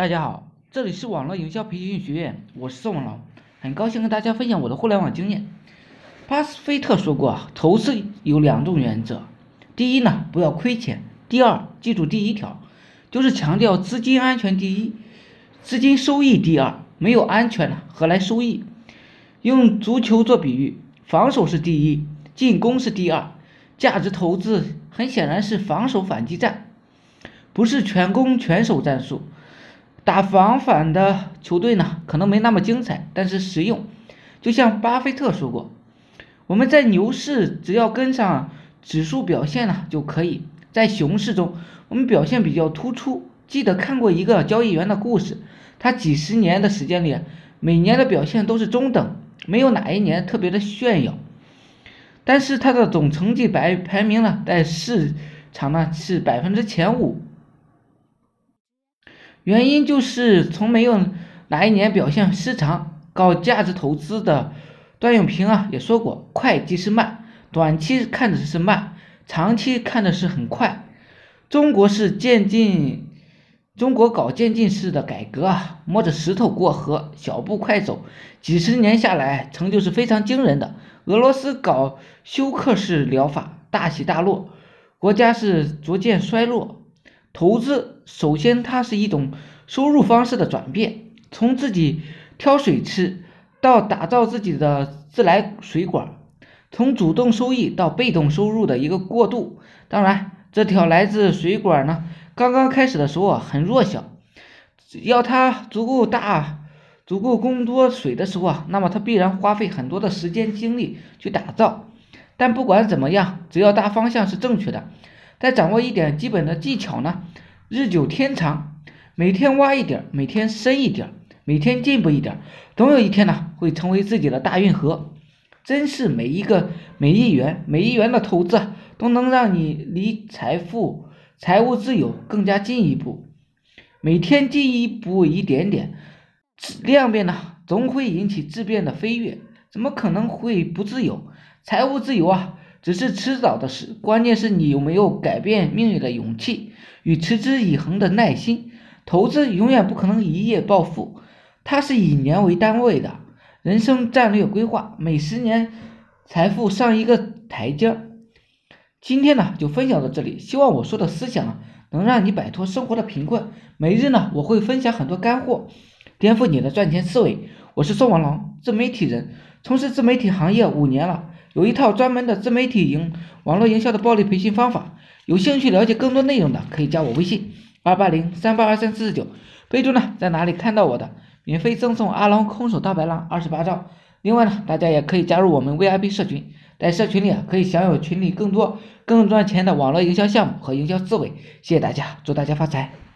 大家好，这里是网络营销培训学院，我是宋文龙，很高兴跟大家分享我的互联网经验。巴菲特说过，投资有两种原则，第一呢，不要亏钱；第二，记住第一条，就是强调资金安全第一，资金收益第二。没有安全了，何来收益？用足球做比喻，防守是第一，进攻是第二。价值投资很显然是防守反击战，不是全攻全守战术。打防反的球队呢，可能没那么精彩，但是实用。就像巴菲特说过，我们在牛市只要跟上指数表现呢就可以，在熊市中我们表现比较突出。记得看过一个交易员的故事，他几十年的时间里，每年的表现都是中等，没有哪一年特别的炫耀。但是他的总成绩排排名呢，在市场呢是百分之前五。原因就是从没有哪一年表现失常。搞价值投资的段永平啊也说过，快即是慢，短期看的是慢，长期看的是很快。中国是渐进。中国搞渐进式的改革啊，摸着石头过河，小步快走，几十年下来，成就是非常惊人的。俄罗斯搞休克式疗法，大起大落，国家是逐渐衰落。投资首先它是一种收入方式的转变，从自己挑水吃到打造自己的自来水管，从主动收益到被动收入的一个过渡。当然，这条来自水管呢。刚刚开始的时候啊，很弱小，只要它足够大、足够供多水的时候啊，那么它必然花费很多的时间精力去打造。但不管怎么样，只要大方向是正确的，再掌握一点基本的技巧呢，日久天长，每天挖一点，每天深一点，每天进步一点，总有一天呢，会成为自己的大运河。真是每一个每一元每一元的投资都能让你离财富。财务自由更加进一步，每天进一步一点点，量变呢总会引起质变的飞跃，怎么可能会不自由？财务自由啊，只是迟早的事，关键是你有没有改变命运的勇气与持之以恒的耐心。投资永远不可能一夜暴富，它是以年为单位的，人生战略规划，每十年财富上一个台阶。今天呢就分享到这里，希望我说的思想能让你摆脱生活的贫困。每日呢我会分享很多干货，颠覆你的赚钱思维。我是宋王龙，自媒体人，从事自媒体行业五年了，有一套专门的自媒体营网络营销的暴力培训方法。有兴趣了解更多内容的，可以加我微信二八零三八二三四四九，备注呢在哪里看到我的，免费赠送阿龙空手大白狼二十八招。另外呢，大家也可以加入我们 VIP 社群，在社群里啊，可以享有群里更多更赚钱的网络营销项目和营销思维。谢谢大家，祝大家发财！